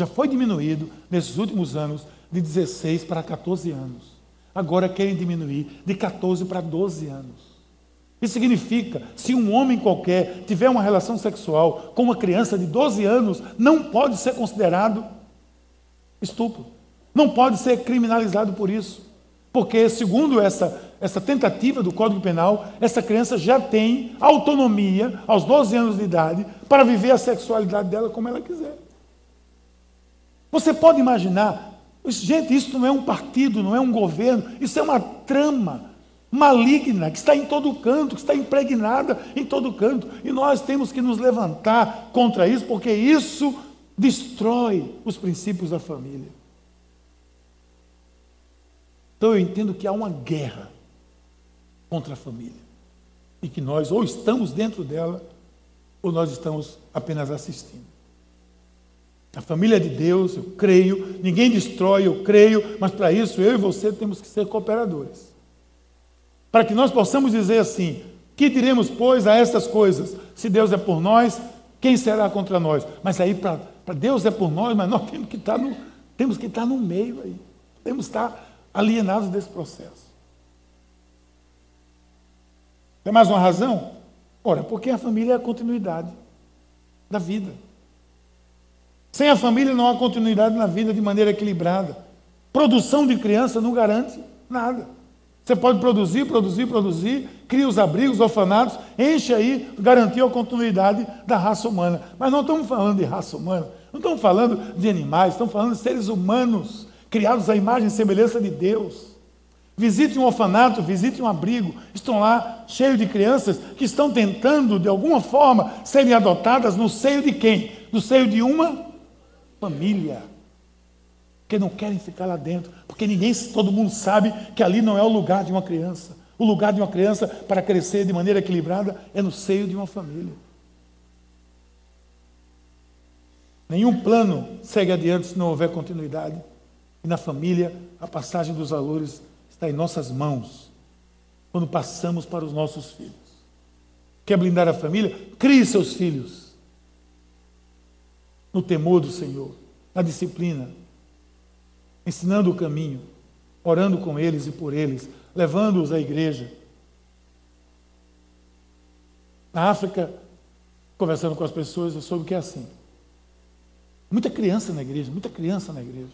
Já foi diminuído nesses últimos anos de 16 para 14 anos. agora querem diminuir de 14 para 12 anos. Isso significa, se um homem qualquer tiver uma relação sexual com uma criança de 12 anos, não pode ser considerado estupro. Não pode ser criminalizado por isso. Porque, segundo essa, essa tentativa do Código Penal, essa criança já tem autonomia, aos 12 anos de idade, para viver a sexualidade dela como ela quiser. Você pode imaginar, gente, isso não é um partido, não é um governo, isso é uma trama maligna que está em todo canto, que está impregnada em todo canto. E nós temos que nos levantar contra isso, porque isso destrói os princípios da família. Então eu entendo que há uma guerra contra a família. E que nós ou estamos dentro dela, ou nós estamos apenas assistindo. A família é de Deus, eu creio, ninguém destrói, eu creio, mas para isso eu e você temos que ser cooperadores. Para que nós possamos dizer assim: que diremos, pois, a estas coisas? Se Deus é por nós, quem será contra nós? Mas aí, para Deus é por nós, mas nós temos que estar no, temos que estar no meio aí. Temos que estar alienados desse processo. Tem mais uma razão? Ora, porque a família é a continuidade da vida. Sem a família não há continuidade na vida de maneira equilibrada. Produção de criança não garante nada. Você pode produzir, produzir, produzir, cria os abrigos, orfanatos, enche aí, garantir a continuidade da raça humana. Mas não estamos falando de raça humana, não estamos falando de animais, estamos falando de seres humanos criados à imagem e semelhança de Deus. Visite um orfanato, visite um abrigo, estão lá cheios de crianças que estão tentando, de alguma forma, serem adotadas no seio de quem? No seio de uma família. Porque não querem ficar lá dentro, porque ninguém, todo mundo sabe que ali não é o lugar de uma criança. O lugar de uma criança para crescer de maneira equilibrada é no seio de uma família. Nenhum plano segue adiante se não houver continuidade. E na família, a passagem dos valores está em nossas mãos, quando passamos para os nossos filhos. Quer blindar a família? Crie seus filhos no temor do Senhor, na disciplina, ensinando o caminho, orando com eles e por eles, levando-os à igreja. Na África, conversando com as pessoas, eu soube que é assim. Muita criança na igreja, muita criança na igreja.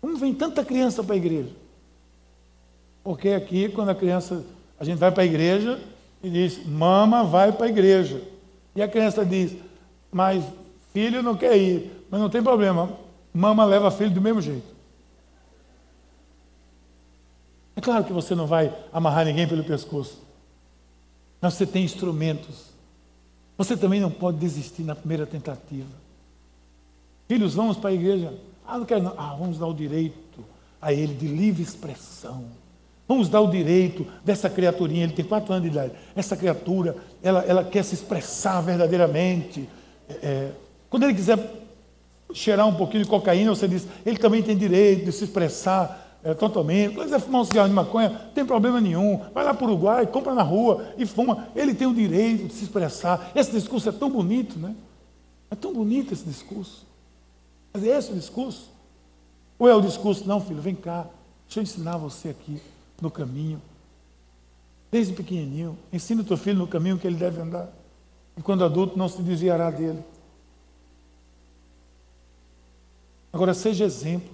Como vem tanta criança para a igreja? Porque aqui, quando a criança, a gente vai para a igreja e diz, mama vai para a igreja. E a criança diz, mas filho não quer ir. Mas não tem problema, mama leva filho do mesmo jeito. É claro que você não vai amarrar ninguém pelo pescoço. Mas você tem instrumentos. Você também não pode desistir na primeira tentativa. Filhos, vamos para a igreja. Ah, não quero não. Ah, vamos dar o direito a ele de livre expressão. Vamos dar o direito dessa criaturinha, ele tem quatro anos de idade. Essa criatura, ela, ela quer se expressar verdadeiramente. É, é, quando ele quiser cheirar um pouquinho de cocaína, você diz, ele também tem direito de se expressar é, totalmente. Quando quiser fumar um cigarro de maconha, não tem problema nenhum. Vai lá para o Uruguai, compra na rua e fuma. Ele tem o direito de se expressar. Esse discurso é tão bonito, né? É tão bonito esse discurso. Mas é esse o discurso? Ou é o discurso, não, filho, vem cá, deixa eu ensinar você aqui no caminho. Desde pequenininho, ensina o teu filho no caminho que ele deve andar. E quando adulto, não se desviará dele. Agora, seja exemplo.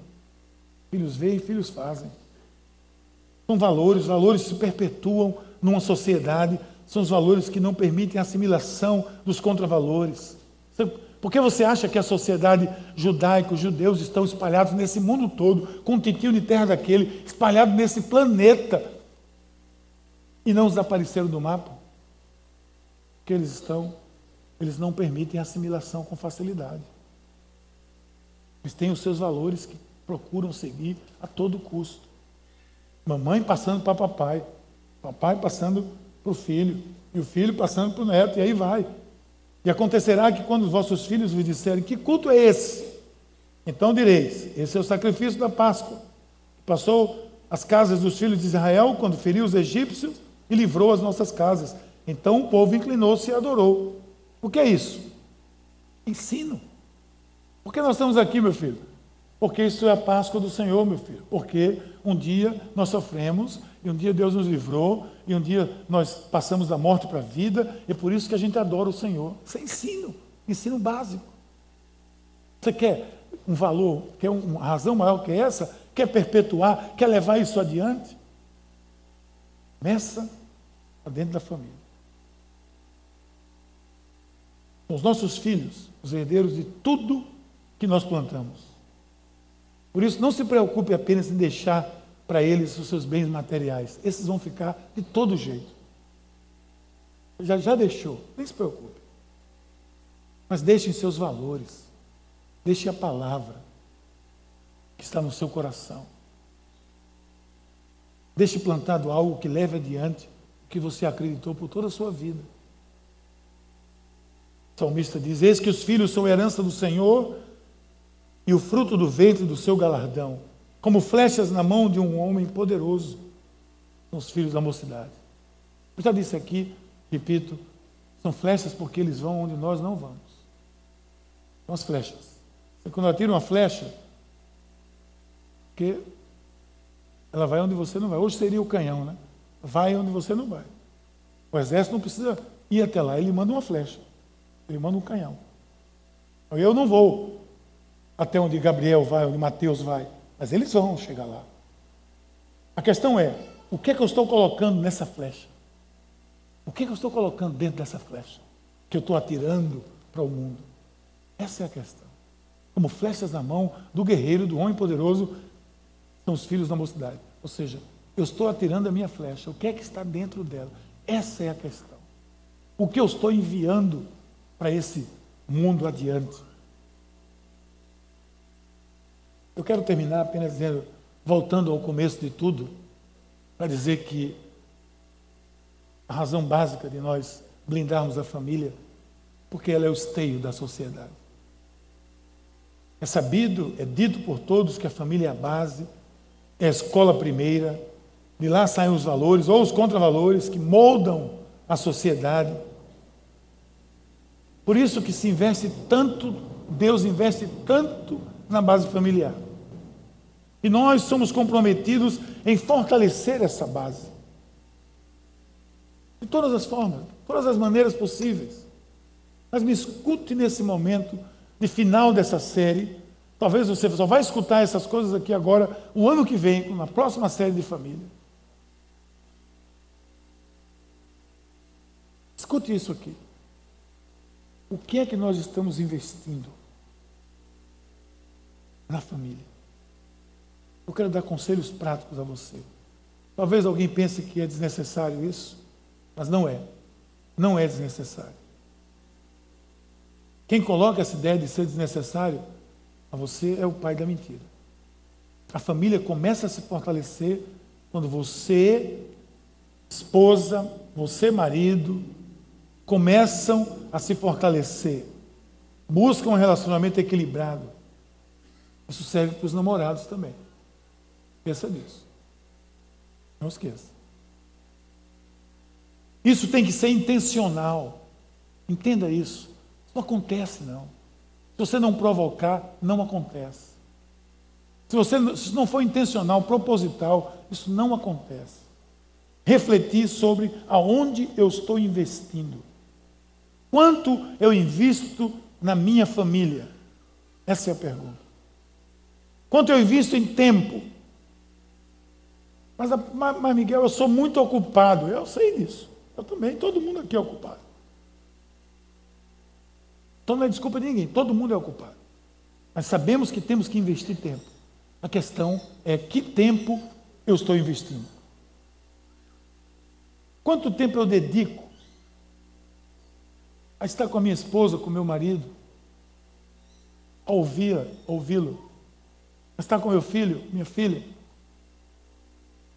Filhos veem, filhos fazem. São valores, valores se perpetuam numa sociedade, são os valores que não permitem a assimilação dos contravalores. Por que você acha que a sociedade judaica, os judeus estão espalhados nesse mundo todo, com um tiquinho de terra daquele, espalhados nesse planeta, e não desapareceram do mapa? Porque eles estão, eles não permitem a assimilação com facilidade. Eles têm os seus valores que procuram seguir a todo custo. Mamãe passando para papai, papai passando para o filho, e o filho passando para o neto, e aí vai. E acontecerá que quando os vossos filhos vos disserem: Que culto é esse? Então direis: Esse é o sacrifício da Páscoa. Passou as casas dos filhos de Israel quando feriu os egípcios e livrou as nossas casas. Então o povo inclinou-se e adorou. O que é isso? Ensino. Por que nós estamos aqui, meu filho? Porque isso é a Páscoa do Senhor, meu filho. Porque um dia nós sofremos, e um dia Deus nos livrou, e um dia nós passamos da morte para a vida, e por isso que a gente adora o Senhor. Isso é ensino, ensino básico. Você quer um valor, quer uma razão maior que essa? Quer perpetuar, quer levar isso adiante? Começa dentro da família. Os nossos filhos, os herdeiros de tudo que nós plantamos. Por isso, não se preocupe apenas em deixar para eles os seus bens materiais. Esses vão ficar de todo jeito. Já, já deixou, nem se preocupe. Mas deixem seus valores. Deixe a palavra que está no seu coração. Deixe plantado algo que leve adiante o que você acreditou por toda a sua vida. O salmista diz: Eis que os filhos são herança do Senhor e o fruto do ventre do seu galardão, como flechas na mão de um homem poderoso, são os filhos da mocidade. Eu já disse aqui, repito, são flechas porque eles vão onde nós não vamos. São as flechas. Quando ela tira uma flecha, que ela vai onde você não vai. Hoje seria o canhão, né? Vai onde você não vai. O exército não precisa ir até lá, ele manda uma flecha. Ele manda um canhão. Eu não vou até onde Gabriel vai, onde Mateus vai, mas eles vão chegar lá. A questão é, o que é que eu estou colocando nessa flecha? O que é que eu estou colocando dentro dessa flecha? Que eu estou atirando para o mundo? Essa é a questão como flechas na mão do guerreiro, do homem poderoso, são os filhos da mocidade. Ou seja, eu estou atirando a minha flecha, o que é que está dentro dela? Essa é a questão. O que eu estou enviando para esse mundo adiante? Eu quero terminar apenas dizendo, voltando ao começo de tudo, para dizer que a razão básica de nós blindarmos a família, porque ela é o esteio da sociedade. É sabido, é dito por todos que a família é a base, é a escola primeira, de lá saem os valores ou os contravalores que moldam a sociedade. Por isso que se investe tanto, Deus investe tanto na base familiar. E nós somos comprometidos em fortalecer essa base. De todas as formas, todas as maneiras possíveis. Mas me escute nesse momento de final dessa série. Talvez você só vai escutar essas coisas aqui agora, o ano que vem, na próxima série de família. Escute isso aqui. O que é que nós estamos investindo na família? Eu quero dar conselhos práticos a você. Talvez alguém pense que é desnecessário isso, mas não é. Não é desnecessário. Quem coloca essa ideia de ser desnecessário a você é o pai da mentira. A família começa a se fortalecer quando você, esposa, você, marido, começam a se fortalecer. Buscam um relacionamento equilibrado. Isso serve para os namorados também. Pensa nisso. Não esqueça. Isso tem que ser intencional. Entenda isso. Não acontece, não. Se você não provocar, não acontece. Se você se não for intencional, proposital, isso não acontece. Refletir sobre aonde eu estou investindo. Quanto eu invisto na minha família? Essa é a pergunta. Quanto eu invisto em tempo? Mas, mas, Miguel, eu sou muito ocupado. Eu sei disso. Eu também, todo mundo aqui é ocupado. Então não é desculpa de ninguém, todo mundo é ocupado. Mas sabemos que temos que investir tempo. A questão é que tempo eu estou investindo. Quanto tempo eu dedico a estar com a minha esposa, com o meu marido, a ouvi-lo, a estar com meu filho, minha filha?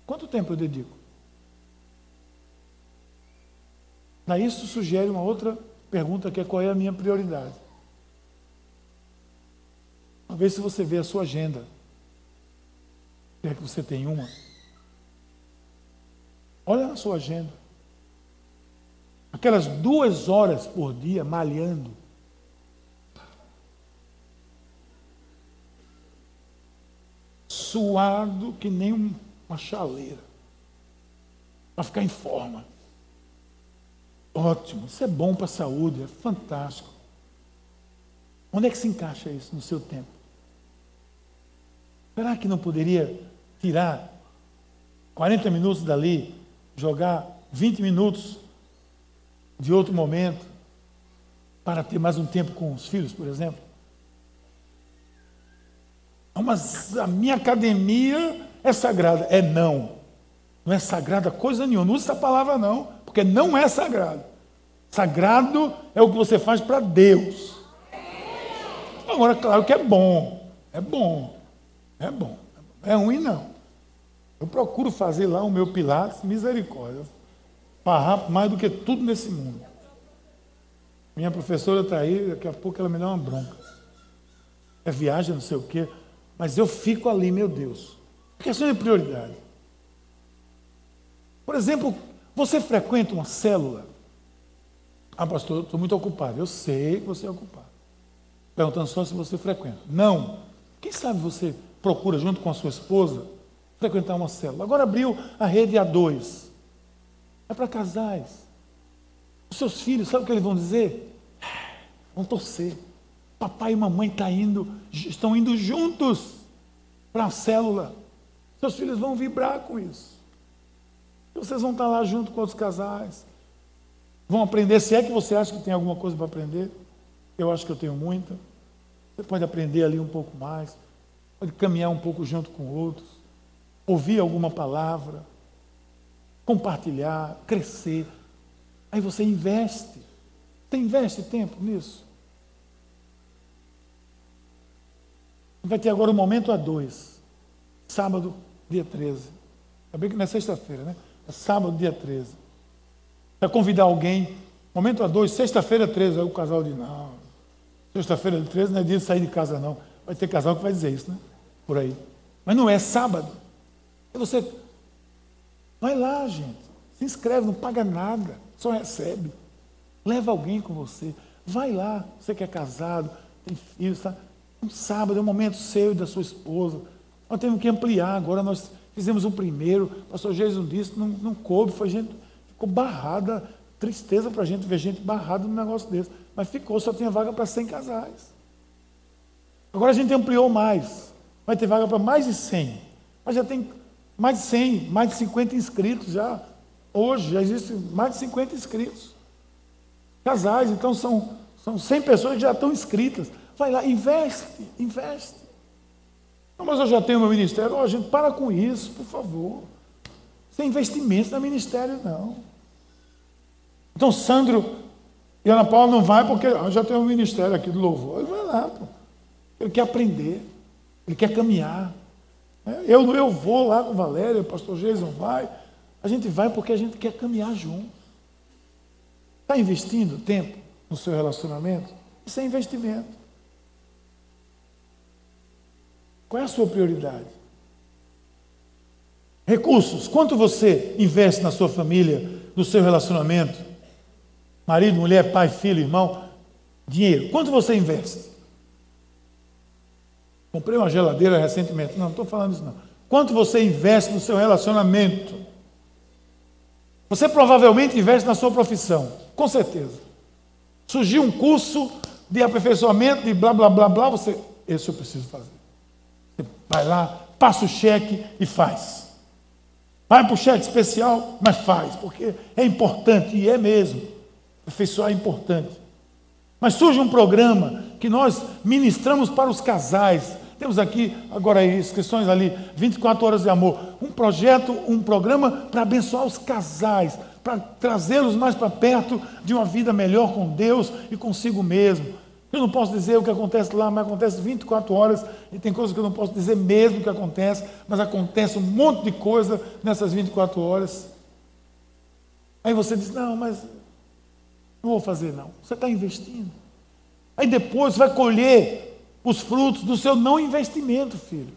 Quanto tempo eu dedico? Daí isso sugere uma outra pergunta que é qual é a minha prioridade. Uma vez se você vê a sua agenda, quer que você tem uma, olha na sua agenda. Aquelas duas horas por dia malhando. Suado que nem uma chaleira. Para ficar em forma. Ótimo, isso é bom para a saúde, é fantástico. Onde é que se encaixa isso no seu tempo? Será que não poderia tirar 40 minutos dali, jogar 20 minutos de outro momento para ter mais um tempo com os filhos, por exemplo? Mas a minha academia é sagrada. É não. Não é sagrada coisa nenhuma. Não usa essa palavra não, porque não é sagrado. Sagrado é o que você faz para Deus. Agora, claro que é bom. É bom. É bom. É ruim não. Eu procuro fazer lá o meu Pilates, misericórdia. Farrapo mais do que tudo nesse mundo. Minha professora está aí, daqui a pouco ela me dá uma bronca. É viagem, não sei o quê. Mas eu fico ali, meu Deus. A questão é prioridade. Por exemplo, você frequenta uma célula? Ah, pastor, estou muito ocupado. Eu sei que você é ocupado. Perguntando só se você frequenta. Não. Quem sabe você procura, junto com a sua esposa, frequentar uma célula. Agora abriu a rede A2. É para casais. Os seus filhos, sabe o que eles vão dizer? Vão torcer. Papai e mamãe tá indo, estão indo juntos para a célula. Seus filhos vão vibrar com isso. Vocês vão estar lá junto com outros casais. Vão aprender, se é que você acha que tem alguma coisa para aprender. Eu acho que eu tenho muita. Você pode aprender ali um pouco mais. Pode caminhar um pouco junto com outros. Ouvir alguma palavra. Compartilhar, crescer. Aí você investe. Você investe tempo nisso. Vai ter agora o momento a dois. Sábado, dia 13. É bem que não é sexta-feira, né? É sábado, dia 13. Vai convidar alguém. Momento a dois, sexta-feira 13. Aí o casal diz, não. Sexta-feira 13 não é dia de sair de casa, não. Vai ter casal que vai dizer isso, né? Por aí. Mas não é sábado. Você. Vai lá, gente. Se inscreve, não paga nada. Só recebe. Leva alguém com você. Vai lá. Você que é casado, tem filhos, tá? Um sábado é um momento seu e da sua esposa. Nós temos que ampliar. Agora nós fizemos um primeiro. O pastor Jesus disse, não, não coube, foi gente, ficou barrada. Tristeza para a gente ver gente barrada num negócio desse. Mas ficou, só tinha vaga para 100 casais. Agora a gente ampliou mais. Vai ter vaga para mais de 100. Mas já tem mais de 100, mais de 50 inscritos já. Hoje já existem mais de 50 inscritos. Casais, então são, são 100 pessoas que já estão inscritas. Vai lá, investe, investe. Não, mas eu já tenho meu ministério. Oh, gente, para com isso, por favor. Sem investimento no ministério, não. Então, Sandro e Ana Paula não vai porque oh, já tem um ministério aqui do louvor. Ele vai lá, pô. Ele quer aprender, ele quer caminhar. É, eu, eu vou lá com o Valério, o pastor Jason vai. A gente vai porque a gente quer caminhar junto. Está investindo tempo no seu relacionamento? Isso é investimento. Qual é a sua prioridade? Recursos. Quanto você investe na sua família, no seu relacionamento? Marido, mulher, pai, filho, irmão. Dinheiro. Quanto você investe? Comprei uma geladeira recentemente. Não, não estou falando isso não. Quanto você investe no seu relacionamento? Você provavelmente investe na sua profissão, com certeza. Surgiu um curso de aperfeiçoamento, de blá blá blá blá, você, esse eu preciso fazer. Vai lá, passa o cheque e faz. Vai para o cheque especial, mas faz, porque é importante, e é mesmo. Aperfeiçoar é importante. Mas surge um programa que nós ministramos para os casais. Temos aqui agora inscrições ali, 24 horas de amor. Um projeto, um programa para abençoar os casais, para trazê-los mais para perto de uma vida melhor com Deus e consigo mesmo. Eu não posso dizer o que acontece lá, mas acontece 24 horas e tem coisas que eu não posso dizer mesmo que acontece, mas acontece um monte de coisa nessas 24 horas. Aí você diz: Não, mas não vou fazer, não. Você está investindo. Aí depois vai colher os frutos do seu não investimento, filho.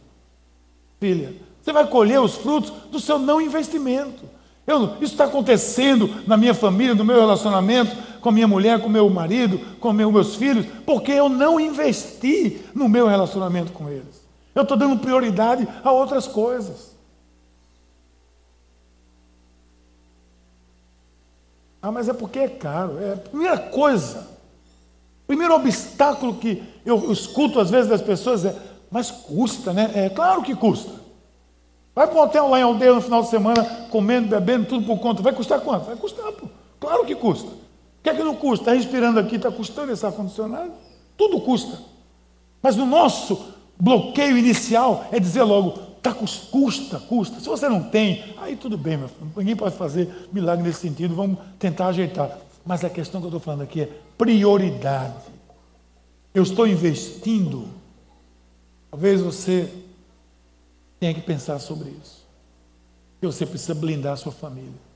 Filha, você vai colher os frutos do seu não investimento. Eu, isso está acontecendo na minha família, no meu relacionamento com a minha mulher, com meu marido, com meus filhos, porque eu não investi no meu relacionamento com eles. Eu estou dando prioridade a outras coisas. Ah, mas é porque é caro. É a primeira coisa. O primeiro obstáculo que eu escuto às vezes das pessoas é, mas custa, né? É claro que custa. Vai para um hotel lá em aldeia no final de semana, comendo, bebendo, tudo por conta. Vai custar quanto? Vai custar, pô. Claro que custa. O que é que não custa? Está respirando aqui, está custando esse ar-condicionado? Tudo custa. Mas no nosso bloqueio inicial é dizer logo, tá, custa, custa. Se você não tem, aí tudo bem, meu filho. ninguém pode fazer milagre nesse sentido, vamos tentar ajeitar. Mas a questão que eu estou falando aqui é prioridade. Eu estou investindo. Talvez você tenha que pensar sobre isso. Que você precisa blindar a sua família.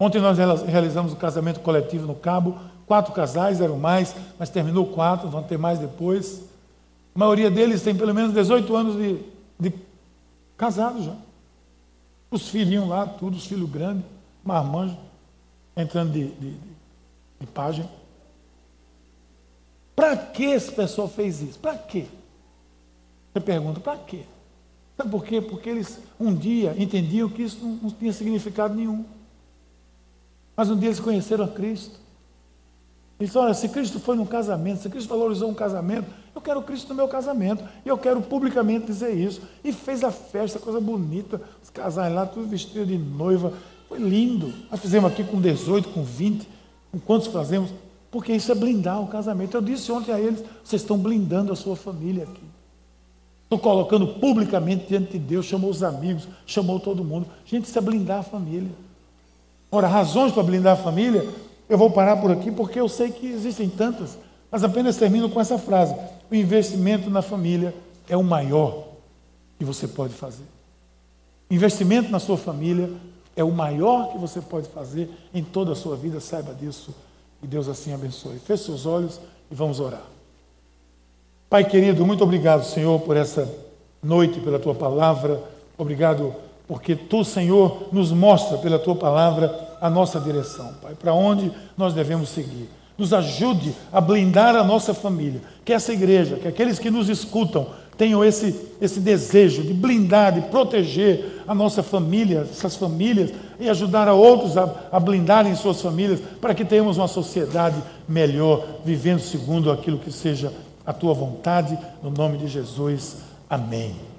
Ontem nós realizamos o casamento coletivo no Cabo. Quatro casais, eram mais, mas terminou quatro, vão ter mais depois. A maioria deles tem pelo menos 18 anos de, de casado já. Os filhinhos lá, tudo, os filhos grandes, marmanjo, entrando de, de, de página. Para que esse pessoal fez isso? Para quê? Você pergunta, para quê? Sabe por quê? Porque eles um dia entendiam que isso não, não tinha significado nenhum. Mas um dia eles conheceram a Cristo. Eles olha, se Cristo foi num casamento, se Cristo valorizou um casamento, eu quero Cristo no meu casamento. E eu quero publicamente dizer isso. E fez a festa, coisa bonita. Os casais lá, tudo vestido de noiva. Foi lindo. Nós fizemos aqui com 18, com 20. Com quantos fazemos? Porque isso é blindar o casamento. Eu disse ontem a eles: vocês estão blindando a sua família aqui. Estou colocando publicamente diante de Deus. Chamou os amigos, chamou todo mundo. Gente, isso é blindar a família. Ora, razões para blindar a família, eu vou parar por aqui porque eu sei que existem tantas. Mas apenas termino com essa frase: o investimento na família é o maior que você pode fazer. Investimento na sua família é o maior que você pode fazer em toda a sua vida, saiba disso. E Deus assim abençoe. Feche seus olhos e vamos orar. Pai querido, muito obrigado, Senhor, por essa noite, pela tua palavra. Obrigado porque tu, Senhor, nos mostra pela tua palavra a nossa direção, Pai, para onde nós devemos seguir nos ajude a blindar a nossa família. Que essa igreja, que aqueles que nos escutam tenham esse, esse desejo de blindar, de proteger a nossa família, essas famílias, e ajudar a outros a, a blindarem suas famílias, para que tenhamos uma sociedade melhor, vivendo segundo aquilo que seja a tua vontade, no nome de Jesus. Amém.